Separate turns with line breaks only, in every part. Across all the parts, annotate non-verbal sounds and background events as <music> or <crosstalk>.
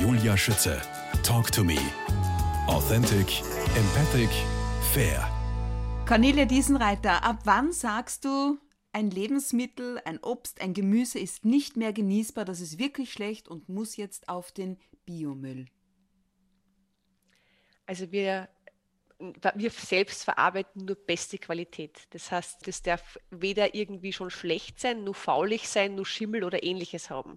Julia Schütze. Talk to me. Authentic, empathic, fair.
Cornelia Diesenreiter, ab wann sagst du, ein Lebensmittel, ein Obst, ein Gemüse ist nicht mehr genießbar, das ist wirklich schlecht und muss jetzt auf den Biomüll?
Also wir wir selbst verarbeiten nur beste Qualität. Das heißt, das darf weder irgendwie schon schlecht sein, nur faulig sein, nur Schimmel oder ähnliches haben.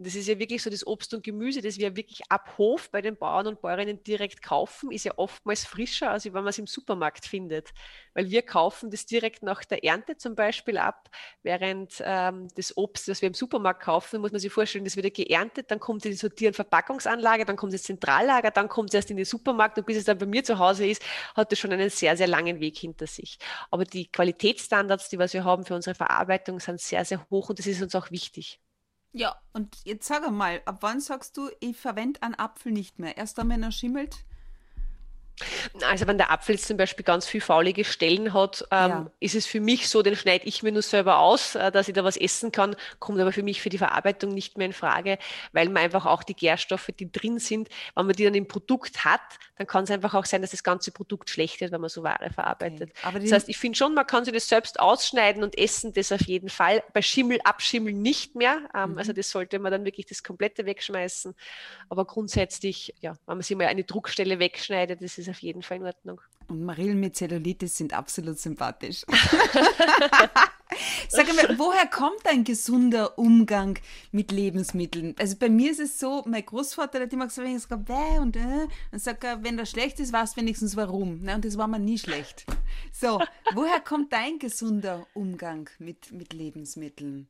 Das ist ja wirklich so das Obst und Gemüse, das wir wirklich ab Hof bei den Bauern und Bäuerinnen direkt kaufen, ist ja oftmals frischer, als wenn man es im Supermarkt findet. Weil wir kaufen das direkt nach der Ernte zum Beispiel ab, während ähm, das Obst, das wir im Supermarkt kaufen, muss man sich vorstellen, das wird geerntet, dann kommt es in die Sortier- Verpackungsanlage, dann kommt es ins Zentrallager, dann kommt es erst in den Supermarkt und bis es dann bei mir zu Hause ist, hat es schon einen sehr, sehr langen Weg hinter sich. Aber die Qualitätsstandards, die was wir haben für unsere Verarbeitung, sind sehr, sehr hoch und das ist uns auch wichtig.
Ja, und jetzt sag einmal, ab wann sagst du, ich verwende einen Apfel nicht mehr? Erst dann, wenn er schimmelt?
Also wenn der Apfel jetzt zum Beispiel ganz viel faulige Stellen hat, ähm, ja. ist es für mich so, den schneide ich mir nur selber aus, äh, dass ich da was essen kann, kommt aber für mich für die Verarbeitung nicht mehr in Frage, weil man einfach auch die Gärstoffe, die drin sind, wenn man die dann im Produkt hat, dann kann es einfach auch sein, dass das ganze Produkt schlecht wird, wenn man so Ware verarbeitet. Okay. das heißt, ich finde schon, man kann sich das selbst ausschneiden und essen, das auf jeden Fall. Bei Schimmel, Abschimmeln nicht mehr. Ähm, mhm. Also das sollte man dann wirklich das komplette wegschmeißen. Aber grundsätzlich, ja, wenn man sich mal eine Druckstelle wegschneidet, das ist ist auf jeden Fall in Ordnung.
Und Marillen mit Zellulitis sind absolut sympathisch. <laughs> <laughs> Sag mal, woher kommt ein gesunder Umgang mit Lebensmitteln? Also bei mir ist es so, mein Großvater hat immer gesagt, wenn ich sage, bäh und äh, dann sagt er, wenn das schlecht ist, weißt du wenigstens warum. Ne? Und das war mir nie schlecht. So, woher kommt dein gesunder Umgang mit, mit Lebensmitteln?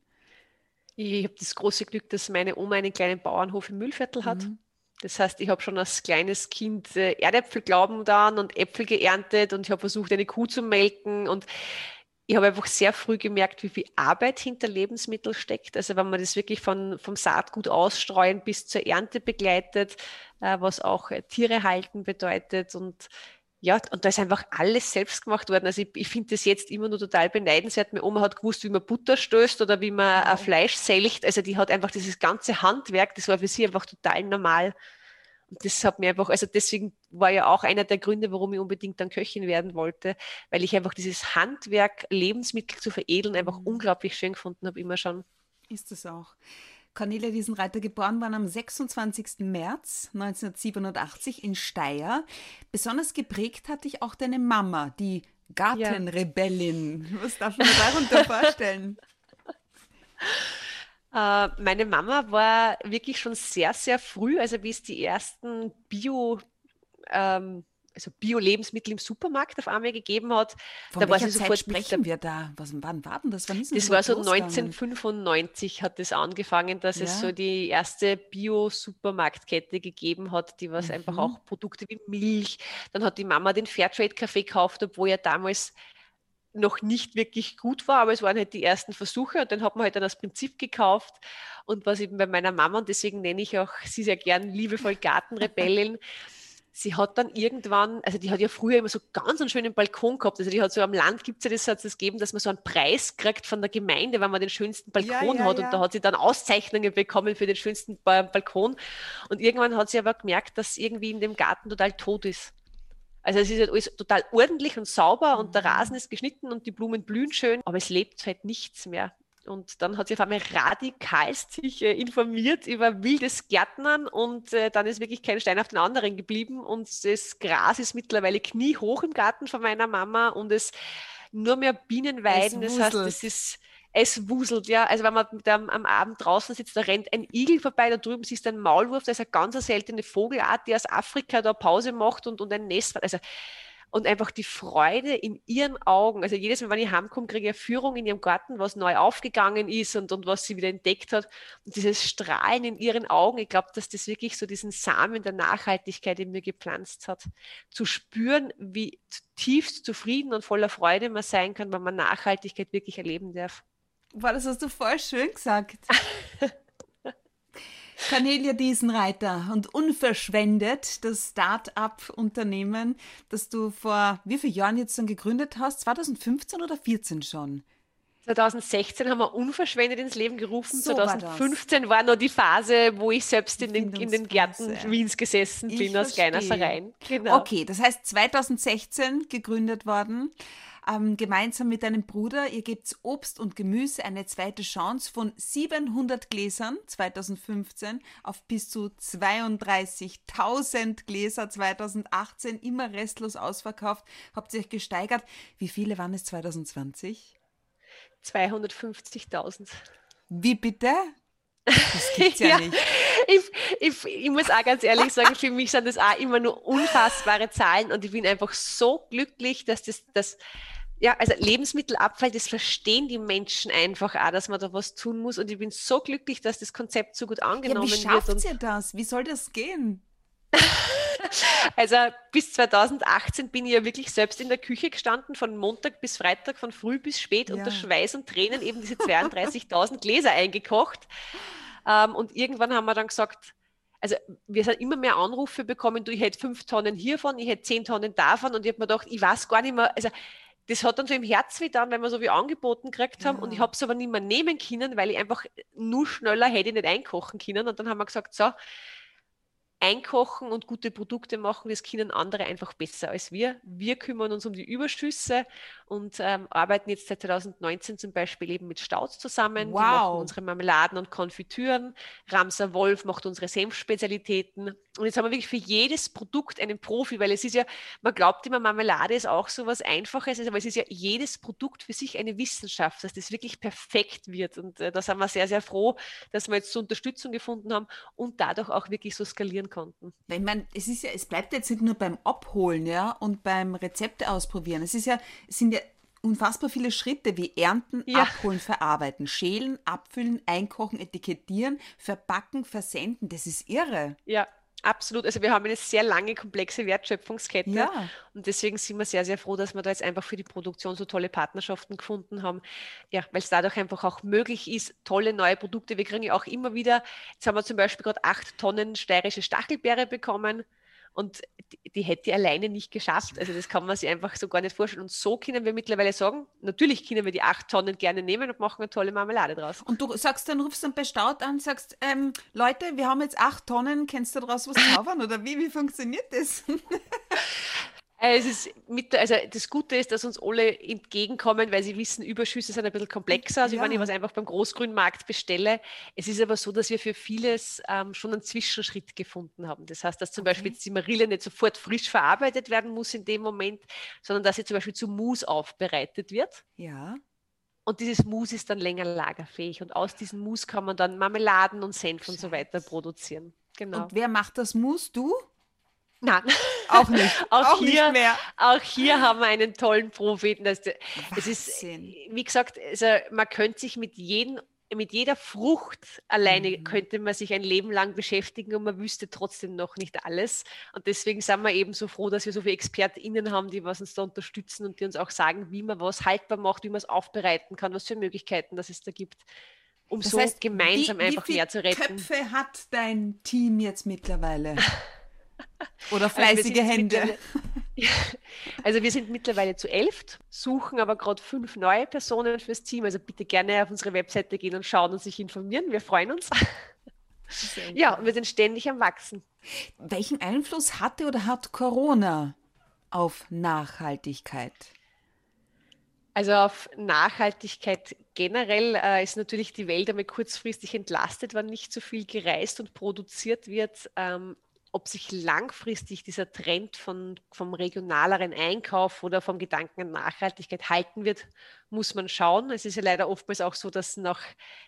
Ich habe das große Glück, dass meine Oma einen kleinen Bauernhof im Müllviertel hat. Mhm. Das heißt, ich habe schon als kleines Kind äh, Erdäpfel glauben dann und Äpfel geerntet und ich habe versucht, eine Kuh zu melken und ich habe einfach sehr früh gemerkt, wie viel Arbeit hinter Lebensmitteln steckt. Also wenn man das wirklich von, vom Saatgut ausstreuen bis zur Ernte begleitet, äh, was auch äh, Tiere halten bedeutet und ja, und da ist einfach alles selbst gemacht worden. Also ich, ich finde das jetzt immer nur total beneidenswert. Meine Oma hat gewusst, wie man Butter stößt oder wie man ja. Fleisch selcht. Also die hat einfach dieses ganze Handwerk, das war für sie einfach total normal. Und das hat mir einfach, also deswegen war ja auch einer der Gründe, warum ich unbedingt dann Köchin werden wollte, weil ich einfach dieses Handwerk, Lebensmittel zu veredeln, einfach mhm. unglaublich schön gefunden habe, immer schon.
Ist es auch. Cornelia Riesenreiter geboren worden am 26. März 1987 in Steyr. Besonders geprägt hat dich auch deine Mama, die Gartenrebellin. Ja. Was darf man darunter <laughs> vorstellen?
Äh, meine Mama war wirklich schon sehr, sehr früh, also wie es die ersten Bio- ähm, also Bio-Lebensmittel im Supermarkt auf einmal gegeben hat.
Von da war sie sofort Zeit sprechen wir da? Was, wann war denn das? Wann
ist das, das war so 1995 hat das angefangen, dass ja. es so die erste Bio-Supermarktkette gegeben hat, die was mhm. einfach auch Produkte wie Milch. Dann hat die Mama den Fairtrade-Kaffee gekauft, obwohl ja damals noch nicht wirklich gut war, aber es waren halt die ersten Versuche und dann hat man halt dann das Prinzip gekauft. Und was eben bei meiner Mama, und deswegen nenne ich auch sie sehr gern liebevoll <laughs> Gartenrebellin, sie hat dann irgendwann, also die hat ja früher immer so ganz einen schönen Balkon gehabt. Also die hat so am Land gibt es ja das, hat es gegeben, dass man so einen Preis kriegt von der Gemeinde, wenn man den schönsten Balkon ja, ja, hat. Ja. Und da hat sie dann Auszeichnungen bekommen für den schönsten Balkon. Und irgendwann hat sie aber gemerkt, dass irgendwie in dem Garten total tot ist. Also es ist halt alles total ordentlich und sauber und der Rasen ist geschnitten und die Blumen blühen schön, aber es lebt halt nichts mehr. Und dann hat sie auf einmal radikal sich äh, informiert über wildes Gärtnern und äh, dann ist wirklich kein Stein auf den anderen geblieben und das Gras ist mittlerweile kniehoch im Garten von meiner Mama und es nur mehr Bienenweiden. Das heißt, es ist es wuselt, ja. Also wenn man einem, am Abend draußen sitzt, da rennt ein Igel vorbei, da drüben siehst du ein Maulwurf, das ist eine ganz seltene Vogelart, die aus Afrika da Pause macht und, und ein Nest. Also und einfach die Freude in ihren Augen. Also jedes Mal, wenn ich heimkomme, kriege ich eine Führung in ihrem Garten, was neu aufgegangen ist und, und was sie wieder entdeckt hat. Und dieses Strahlen in ihren Augen, ich glaube, dass das wirklich so diesen Samen der Nachhaltigkeit in mir gepflanzt hat. Zu spüren, wie tiefst zufrieden und voller Freude man sein kann, wenn man Nachhaltigkeit wirklich erleben darf.
Boah, das hast du voll schön gesagt. <laughs> Cornelia Diesenreiter und unverschwendet das Start-up-Unternehmen, das du vor wie vielen Jahren jetzt dann gegründet hast? 2015 oder 2014 schon?
2016 haben wir unverschwendet ins Leben gerufen. So 2015 war, war, noch die Phase, wo ich selbst in den, in den Gärten Wiens gesessen bin, aus Geinersereien.
Genau. Okay, das heißt 2016 gegründet worden ähm, gemeinsam mit deinem Bruder. Ihr gebt Obst und Gemüse eine zweite Chance von 700 Gläsern 2015 auf bis zu 32.000 Gläser 2018, immer restlos ausverkauft. Habt ihr euch gesteigert. Wie viele waren es 2020?
250.000.
Wie bitte? Das gibt's ja, <laughs> ja nicht.
Ich, ich, ich, muss auch ganz ehrlich sagen, für mich sind das auch immer nur unfassbare Zahlen und ich bin einfach so glücklich, dass das, das ja, also Lebensmittelabfall, das verstehen die Menschen einfach auch, dass man da was tun muss. Und ich bin so glücklich, dass das Konzept so gut angenommen ja, wie
schafft
wird.
Wie ihr das? Wie soll das gehen? <laughs>
also bis 2018 bin ich ja wirklich selbst in der Küche gestanden, von Montag bis Freitag, von früh bis spät, ja. unter Schweiß und Tränen eben diese 32.000 Gläser eingekocht. Ähm, und irgendwann haben wir dann gesagt, also wir sind immer mehr Anrufe bekommen, du, ich hätte fünf Tonnen hiervon, ich hätte zehn Tonnen davon und ich habe mir gedacht, ich weiß gar nicht mehr, also das hat dann so im Herz wieder an, weil wir so wie angeboten gekriegt haben ja. und ich habe es aber nicht mehr nehmen können, weil ich einfach nur schneller hätte nicht einkochen können und dann haben wir gesagt, so, einkochen und gute Produkte machen, das können andere einfach besser als wir. Wir kümmern uns um die Überschüsse und ähm, arbeiten jetzt seit 2019 zum Beispiel eben mit Stauz zusammen. Wow. Die machen unsere Marmeladen und Konfitüren. Ramser Wolf macht unsere Senfspezialitäten. Und jetzt haben wir wirklich für jedes Produkt einen Profi, weil es ist ja, man glaubt immer, Marmelade ist auch so was Einfaches, aber es ist ja jedes Produkt für sich eine Wissenschaft, dass das wirklich perfekt wird. Und äh, da sind wir sehr, sehr froh, dass wir jetzt so Unterstützung gefunden haben und dadurch auch wirklich so skalieren konnten.
Ich meine, es ist ja, es bleibt jetzt nicht nur beim Abholen, ja, und beim Rezepte ausprobieren. Es ist ja, es sind ja unfassbar viele Schritte wie Ernten, ja. Abholen, Verarbeiten, Schälen, Abfüllen, Einkochen, Etikettieren, Verpacken, Versenden. Das ist irre.
Ja, Absolut. Also wir haben eine sehr lange, komplexe Wertschöpfungskette ja. und deswegen sind wir sehr, sehr froh, dass wir da jetzt einfach für die Produktion so tolle Partnerschaften gefunden haben. Ja, weil es dadurch einfach auch möglich ist, tolle neue Produkte. Wir kriegen ja auch immer wieder, jetzt haben wir zum Beispiel gerade acht Tonnen steirische Stachelbeere bekommen. Und die, die, hätte alleine nicht geschafft. Also das kann man sich einfach so gar nicht vorstellen. Und so können wir mittlerweile sagen, natürlich können wir die acht Tonnen gerne nehmen und machen eine tolle Marmelade draus.
Und du sagst dann, rufst dann bei Staud an, sagst, ähm, Leute, wir haben jetzt acht Tonnen, kennst du daraus was zaubern oder wie? Wie funktioniert das? <laughs>
Äh, es ist mit, also das Gute ist, dass uns alle entgegenkommen, weil sie wissen, Überschüsse sind ein bisschen komplexer, also ja. wenn ich was einfach beim Großgrünmarkt bestelle. Es ist aber so, dass wir für vieles ähm, schon einen Zwischenschritt gefunden haben. Das heißt, dass zum okay. Beispiel die Marille nicht sofort frisch verarbeitet werden muss in dem Moment, sondern dass sie zum Beispiel zu Mousse aufbereitet wird.
Ja.
Und dieses Mousse ist dann länger lagerfähig. Und aus diesem Mousse kann man dann Marmeladen und Senf und so weiter produzieren.
Genau. Und wer macht das Mousse? Du?
Nein.
Auch nicht. <laughs>
auch, auch hier, nicht mehr. Auch hier haben wir einen tollen Propheten. Das, es ist, wie gesagt, also man könnte sich mit jedem mit jeder Frucht alleine mhm. könnte man sich ein Leben lang beschäftigen und man wüsste trotzdem noch nicht alles. Und deswegen sind wir eben so froh, dass wir so viele ExpertInnen haben, die was uns da unterstützen und die uns auch sagen, wie man was haltbar macht, wie man es aufbereiten kann, was für Möglichkeiten das es da gibt, um das so heißt, gemeinsam wie, einfach wie mehr zu retten.
Wie viele Köpfe hat dein Team jetzt mittlerweile? <laughs> Oder also fleißige also Hände. <laughs>
Also wir sind mittlerweile zu elf, suchen aber gerade fünf neue Personen fürs Team. Also bitte gerne auf unsere Webseite gehen und schauen und sich informieren. Wir freuen uns. Ja, und wir sind ständig am Wachsen.
Welchen Einfluss hatte oder hat Corona auf Nachhaltigkeit?
Also auf Nachhaltigkeit generell äh, ist natürlich die Welt einmal kurzfristig entlastet, wenn nicht so viel gereist und produziert wird. Ähm, ob sich langfristig dieser Trend von, vom regionaleren Einkauf oder vom Gedanken an Nachhaltigkeit halten wird, muss man schauen. Es ist ja leider oftmals auch so, dass nach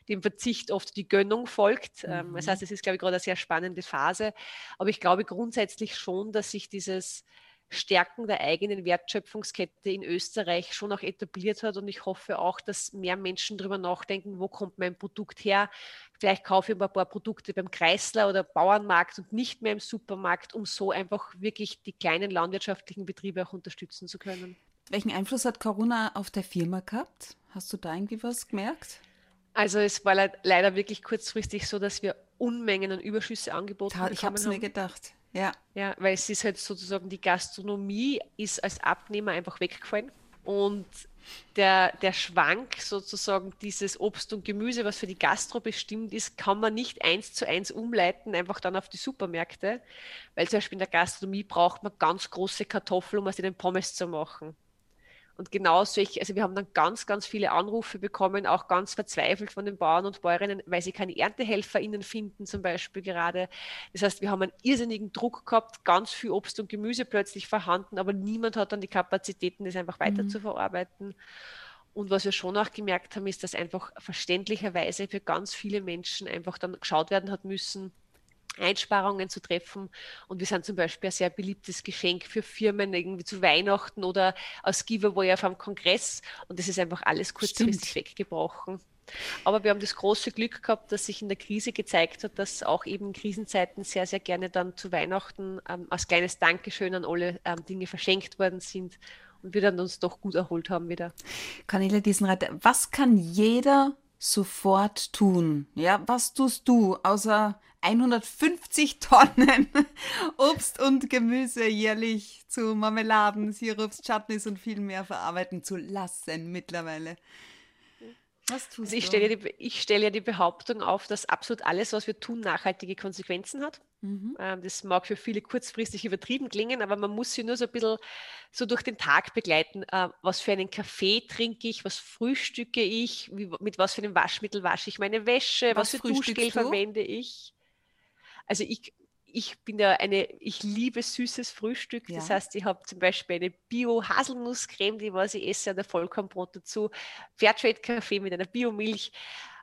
dem Verzicht oft die Gönnung folgt. Mhm. Das heißt, es ist, glaube ich, gerade eine sehr spannende Phase. Aber ich glaube grundsätzlich schon, dass sich dieses Stärken der eigenen Wertschöpfungskette in Österreich schon auch etabliert hat. Und ich hoffe auch, dass mehr Menschen darüber nachdenken, wo kommt mein Produkt her. Vielleicht kaufe ich ein paar Produkte beim Kreisler oder Bauernmarkt und nicht mehr im Supermarkt, um so einfach wirklich die kleinen landwirtschaftlichen Betriebe auch unterstützen zu können.
Welchen Einfluss hat Corona auf der Firma gehabt? Hast du da irgendwie was gemerkt?
Also es war leider wirklich kurzfristig so, dass wir Unmengen an Überschüsse angeboten haben.
Ich habe es mir gedacht. Ja.
Ja, weil es ist halt sozusagen, die Gastronomie ist als Abnehmer einfach weggefallen. Und der, der Schwank sozusagen dieses Obst und Gemüse, was für die Gastro bestimmt ist, kann man nicht eins zu eins umleiten, einfach dann auf die Supermärkte, weil zum Beispiel in der Gastronomie braucht man ganz große Kartoffeln, um aus den Pommes zu machen. Und genau solche, also wir haben dann ganz, ganz viele Anrufe bekommen, auch ganz verzweifelt von den Bauern und Bäuerinnen, weil sie keine ErntehelferInnen finden, zum Beispiel gerade. Das heißt, wir haben einen irrsinnigen Druck gehabt, ganz viel Obst und Gemüse plötzlich vorhanden, aber niemand hat dann die Kapazitäten, das einfach weiter mhm. zu verarbeiten. Und was wir schon auch gemerkt haben, ist, dass einfach verständlicherweise für ganz viele Menschen einfach dann geschaut werden hat müssen, Einsparungen zu treffen. Und wir sind zum Beispiel ein sehr beliebtes Geschenk für Firmen irgendwie zu Weihnachten oder als Giveaway auf einem Kongress. Und das ist einfach alles kurzfristig weggebrochen. Aber wir haben das große Glück gehabt, dass sich in der Krise gezeigt hat, dass auch eben in Krisenzeiten sehr, sehr gerne dann zu Weihnachten ähm, als kleines Dankeschön an alle ähm, Dinge verschenkt worden sind und wir dann uns doch gut erholt haben wieder.
Cornelia Diesenreiter, was kann jeder sofort tun? Ja, was tust du, außer 150 Tonnen <laughs> Obst und Gemüse jährlich zu Marmeladen, Sirups, Chutneys und viel mehr verarbeiten zu lassen mittlerweile?
Was tust also ich stelle, ja stelle ja die Behauptung auf, dass absolut alles, was wir tun, nachhaltige Konsequenzen hat. Mhm. Ähm, das mag für viele kurzfristig übertrieben klingen, aber man muss sie nur so ein bisschen so durch den Tag begleiten. Äh, was für einen Kaffee trinke ich, was frühstücke ich, mit was für einem Waschmittel wasche ich meine Wäsche, was, was für Duschgel verwende ich. Also ich, ich bin ja eine, ich liebe süßes Frühstück. Ja. Das heißt, ich habe zum Beispiel eine Bio-Haselnusscreme, die was ich esse, der Vollkornbrot dazu, Fairtrade-Kaffee mit einer Biomilch.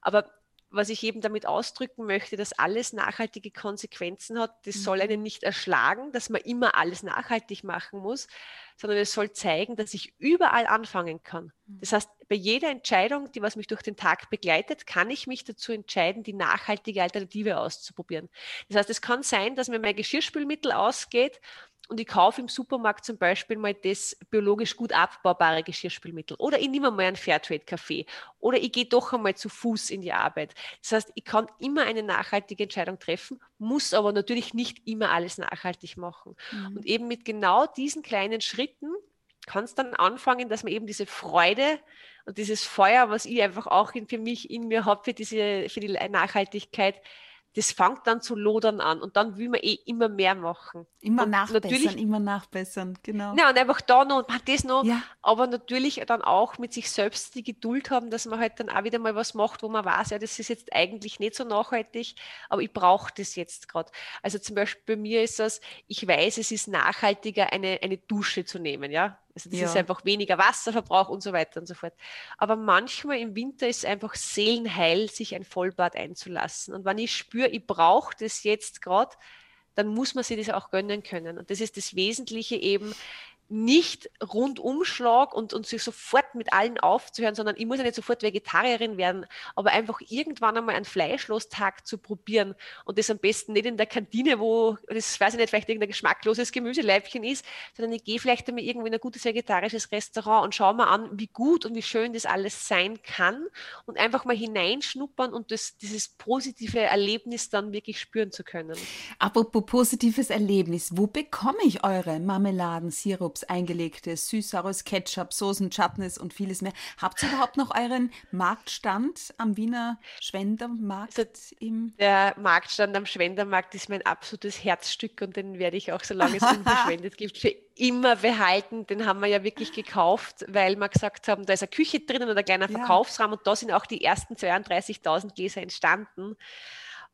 Aber was ich eben damit ausdrücken möchte, dass alles nachhaltige Konsequenzen hat, das mhm. soll einen nicht erschlagen, dass man immer alles nachhaltig machen muss, sondern es soll zeigen, dass ich überall anfangen kann. Mhm. Das heißt, bei jeder Entscheidung, die was mich durch den Tag begleitet, kann ich mich dazu entscheiden, die nachhaltige Alternative auszuprobieren. Das heißt, es kann sein, dass mir mein Geschirrspülmittel ausgeht und ich kaufe im Supermarkt zum Beispiel mal das biologisch gut abbaubare Geschirrspülmittel oder ich nehme mal einen Fairtrade-Kaffee oder ich gehe doch einmal zu Fuß in die Arbeit. Das heißt, ich kann immer eine nachhaltige Entscheidung treffen, muss aber natürlich nicht immer alles nachhaltig machen. Mhm. Und eben mit genau diesen kleinen Schritten kann es dann anfangen, dass man eben diese Freude und dieses Feuer, was ich einfach auch in, für mich in mir habe, für, diese, für die Nachhaltigkeit, das fängt dann zu lodern an und dann will man eh immer mehr machen.
Immer
und
nachbessern, immer nachbessern, genau.
Ja, und einfach da noch und das noch, ja. aber natürlich dann auch mit sich selbst die Geduld haben, dass man halt dann auch wieder mal was macht, wo man weiß, ja, das ist jetzt eigentlich nicht so nachhaltig, aber ich brauche das jetzt gerade. Also zum Beispiel bei mir ist das, ich weiß, es ist nachhaltiger, eine, eine Dusche zu nehmen, ja. Also das ja. ist einfach weniger Wasserverbrauch und so weiter und so fort. Aber manchmal im Winter ist es einfach seelenheil, sich ein Vollbad einzulassen. Und wenn ich spüre, ich brauche das jetzt gerade, dann muss man sich das auch gönnen können. Und das ist das Wesentliche eben, nicht Rundumschlag und, und sich sofort mit allen aufzuhören, sondern ich muss ja nicht sofort Vegetarierin werden, aber einfach irgendwann einmal einen Fleischlostag zu probieren und das am besten nicht in der Kantine, wo das weiß ich nicht, vielleicht irgendein geschmackloses Gemüseleibchen ist, sondern ich gehe vielleicht einmal irgendwo in ein gutes vegetarisches Restaurant und schaue mal an, wie gut und wie schön das alles sein kann und einfach mal hineinschnuppern und das, dieses positive Erlebnis dann wirklich spüren zu können.
Apropos positives Erlebnis, wo bekomme ich eure Marmeladen, Sirup, Chips, eingelegtes, süß-saures Ketchup, Soßen, Chutneys und vieles mehr. Habt ihr überhaupt noch euren Marktstand am Wiener Schwendermarkt?
Also der Marktstand am Schwendermarkt ist mein absolutes Herzstück und den werde ich auch, solange es unverschwendet gibt, für immer behalten. Den haben wir ja wirklich gekauft, weil wir gesagt haben, da ist eine Küche drinnen und ein kleiner Verkaufsraum und da sind auch die ersten 32.000 Gläser entstanden.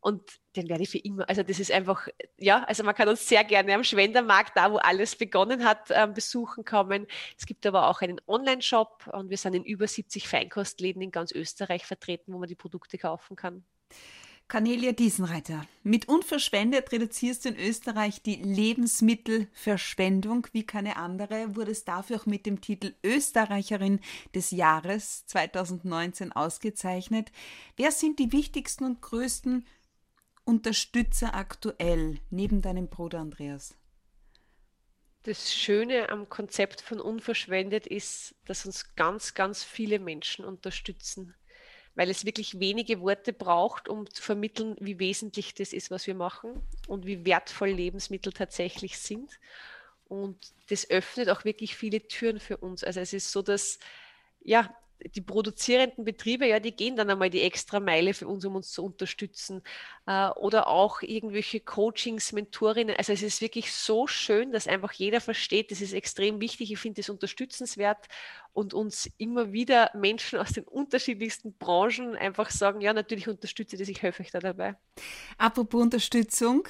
Und den werde ich für immer, also das ist einfach, ja, also man kann uns sehr gerne am Schwendermarkt, da wo alles begonnen hat, äh, besuchen kommen. Es gibt aber auch einen Online-Shop und wir sind in über 70 Feinkostläden in ganz Österreich vertreten, wo man die Produkte kaufen kann.
Cornelia Diesenreiter, mit Unverschwendet reduzierst du in Österreich die Lebensmittelverschwendung wie keine andere, wurde es dafür auch mit dem Titel Österreicherin des Jahres 2019 ausgezeichnet. Wer sind die wichtigsten und größten Unterstützer aktuell neben deinem Bruder Andreas?
Das Schöne am Konzept von Unverschwendet ist, dass uns ganz, ganz viele Menschen unterstützen, weil es wirklich wenige Worte braucht, um zu vermitteln, wie wesentlich das ist, was wir machen und wie wertvoll Lebensmittel tatsächlich sind. Und das öffnet auch wirklich viele Türen für uns. Also es ist so, dass ja, die produzierenden Betriebe, ja, die gehen dann einmal die extra Meile für uns, um uns zu unterstützen. Äh, oder auch irgendwelche Coachings, Mentorinnen. Also es ist wirklich so schön, dass einfach jeder versteht, das ist extrem wichtig. Ich finde es unterstützenswert und uns immer wieder Menschen aus den unterschiedlichsten Branchen einfach sagen, ja, natürlich unterstütze das, ich helfe euch da dabei.
Apropos Unterstützung,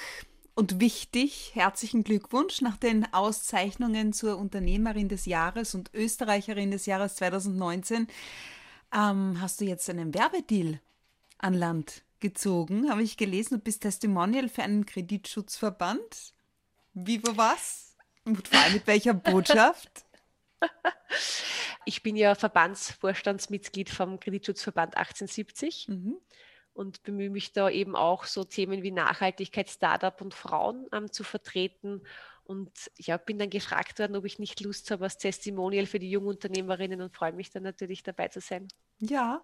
und wichtig, herzlichen Glückwunsch nach den Auszeichnungen zur Unternehmerin des Jahres und Österreicherin des Jahres 2019. Ähm, hast du jetzt einen Werbedeal an Land gezogen? Habe ich gelesen, du bist Testimonial für einen Kreditschutzverband. Wie, wo, was? Und vor allem mit welcher <laughs> Botschaft?
Ich bin ja Verbandsvorstandsmitglied vom Kreditschutzverband 1870. Mhm und bemühe mich da eben auch so Themen wie Nachhaltigkeit, Startup und Frauen ähm, zu vertreten. Und ja, bin dann gefragt worden, ob ich nicht Lust habe als Testimonial für die Jungunternehmerinnen und freue mich dann natürlich dabei zu sein.
Ja.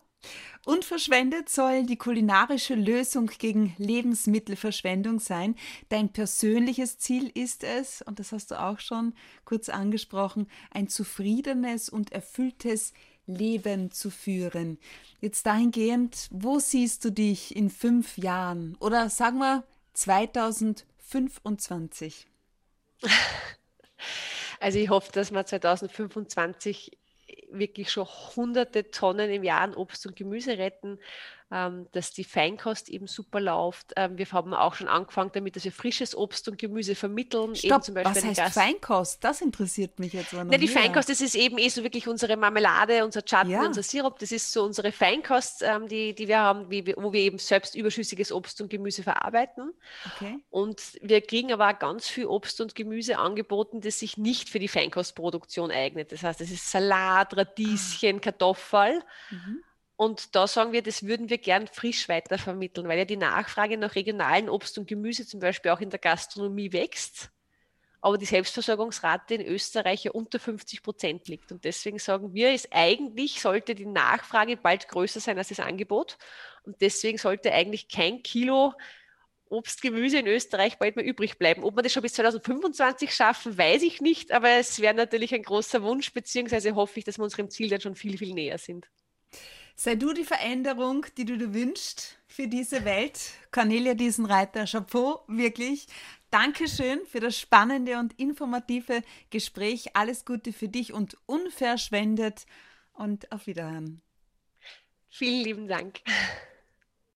Unverschwendet soll die kulinarische Lösung gegen Lebensmittelverschwendung sein. Dein persönliches Ziel ist es, und das hast du auch schon kurz angesprochen, ein zufriedenes und erfülltes Leben zu führen. Jetzt dahingehend, wo siehst du dich in fünf Jahren oder sagen wir 2025?
Also ich hoffe, dass wir 2025 wirklich schon hunderte Tonnen im Jahr an Obst und Gemüse retten ähm, dass die Feinkost eben super läuft. Ähm, wir haben auch schon angefangen damit, dass wir frisches Obst und Gemüse vermitteln.
Stopp, zum Beispiel was heißt Gast Feinkost? Das interessiert mich jetzt.
Na, die Feinkost, das ist eben eh so wirklich unsere Marmelade, unser Chutney, ja. unser Sirup. Das ist so unsere Feinkost, ähm, die, die wir haben, wie, wo wir eben selbst überschüssiges Obst und Gemüse verarbeiten. Okay. Und wir kriegen aber auch ganz viel Obst und Gemüse angeboten, das sich nicht für die Feinkostproduktion eignet. Das heißt, es ist Salat, Radieschen, ah. Kartoffel. Mhm. Und da sagen wir, das würden wir gern frisch weitervermitteln, weil ja die Nachfrage nach regionalen Obst und Gemüse zum Beispiel auch in der Gastronomie wächst, aber die Selbstversorgungsrate in Österreich ja unter 50 Prozent liegt. Und deswegen sagen wir, ist eigentlich sollte die Nachfrage bald größer sein als das Angebot. Und deswegen sollte eigentlich kein Kilo Obst, Gemüse in Österreich bald mehr übrig bleiben. Ob wir das schon bis 2025 schaffen, weiß ich nicht, aber es wäre natürlich ein großer Wunsch, beziehungsweise hoffe ich, dass wir unserem Ziel dann schon viel, viel näher sind.
Sei du die Veränderung, die du dir wünschst für diese Welt. Cornelia Diesenreiter, Chapeau, wirklich. Dankeschön für das spannende und informative Gespräch. Alles Gute für dich und unverschwendet und auf Wiederhören.
Vielen lieben Dank.